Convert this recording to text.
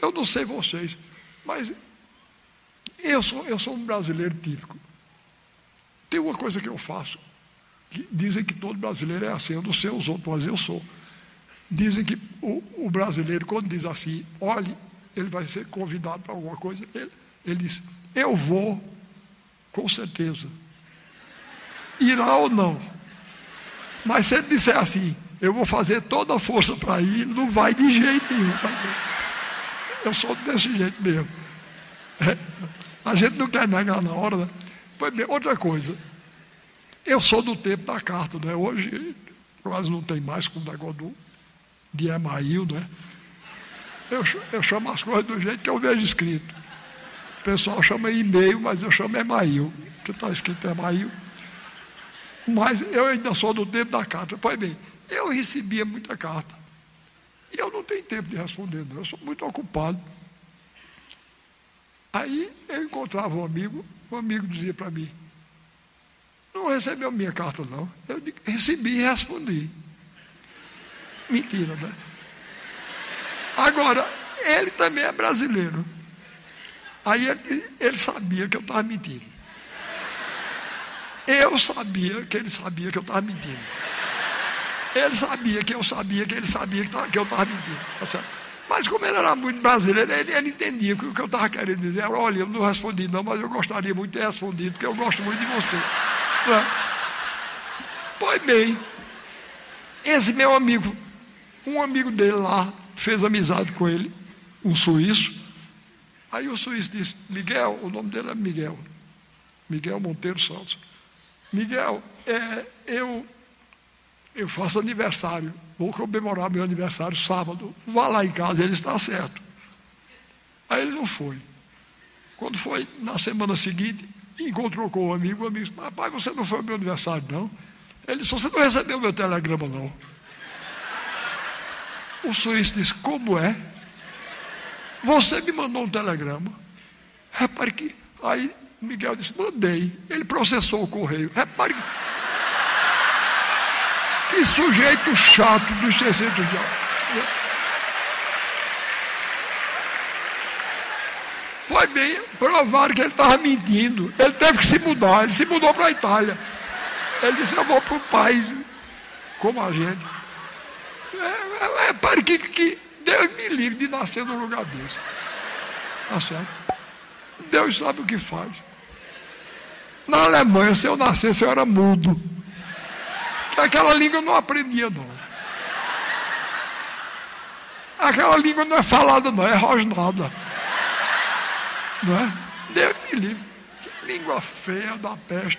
Eu não sei vocês, mas eu sou, eu sou um brasileiro típico. Tem uma coisa que eu faço, que dizem que todo brasileiro é assim, eu não sei os outros, mas eu sou. Dizem que o, o brasileiro, quando diz assim, olhe, ele vai ser convidado para alguma coisa, ele, ele diz, eu vou, com certeza. Irá ou não. Mas se ele disser assim, eu vou fazer toda a força para ir, não vai de jeito nenhum. Tá? Eu sou desse jeito mesmo. É, a gente não quer negar na hora. Né? Pois bem, outra coisa. Eu sou do tempo da carta, né? Hoje quase não tem mais com o negócio do, de Email, né? Eu, eu chamo as coisas do jeito que eu vejo escrito. O pessoal chama e-mail, mas eu chamo Email, que está escrito Email. Mas eu ainda sou do tempo da carta. Pois bem, eu recebia muita carta. E eu não tenho tempo de responder, não. Eu sou muito ocupado. Aí eu encontrava um amigo, um amigo dizia para mim, não recebeu minha carta, não. Eu recebi e respondi. Mentira, né? Agora, ele também é brasileiro. Aí ele, ele sabia que eu estava mentindo. Eu sabia que ele sabia que eu estava mentindo. Ele sabia que eu sabia que ele sabia que, eu estava mentindo. Tá mas como ele era muito brasileiro, ele, ele entendia que o que eu estava querendo dizer era, olha, eu não respondi não, mas eu gostaria muito de ter respondido, porque eu gosto muito de você. É? Pois bem, esse meu amigo, um amigo dele lá, fez amizade com ele, um suíço. Aí o suíço disse, Miguel, o nome dele é Miguel, Miguel Monteiro Santos. Miguel, é, eu eu faço aniversário, vou comemorar meu aniversário sábado, vá lá em casa, ele está certo. Aí ele não foi. Quando foi na semana seguinte, encontrou com o amigo, o amigo disse, rapaz, você não foi ao meu aniversário, não? Ele disse, você não recebeu meu telegrama, não. O suíço disse, como é? Você me mandou um telegrama. Repare que. Aí Miguel disse, mandei. Ele processou o correio. Repare que. Que sujeito chato dos 600 dias. Pois bem, provaram que ele estava mentindo. Ele teve que se mudar. Ele se mudou para a Itália. Ele disse: Eu vou para o país como a gente. É, é, é que, que Deus me livre de nascer num lugar desse. Tá certo? Deus sabe o que faz. Na Alemanha, se eu nascesse, eu era mudo. Aquela língua eu não aprendia, não. Aquela língua não é falada, não, é rosnada. Não é? Deus me livre. Que língua feia da peste.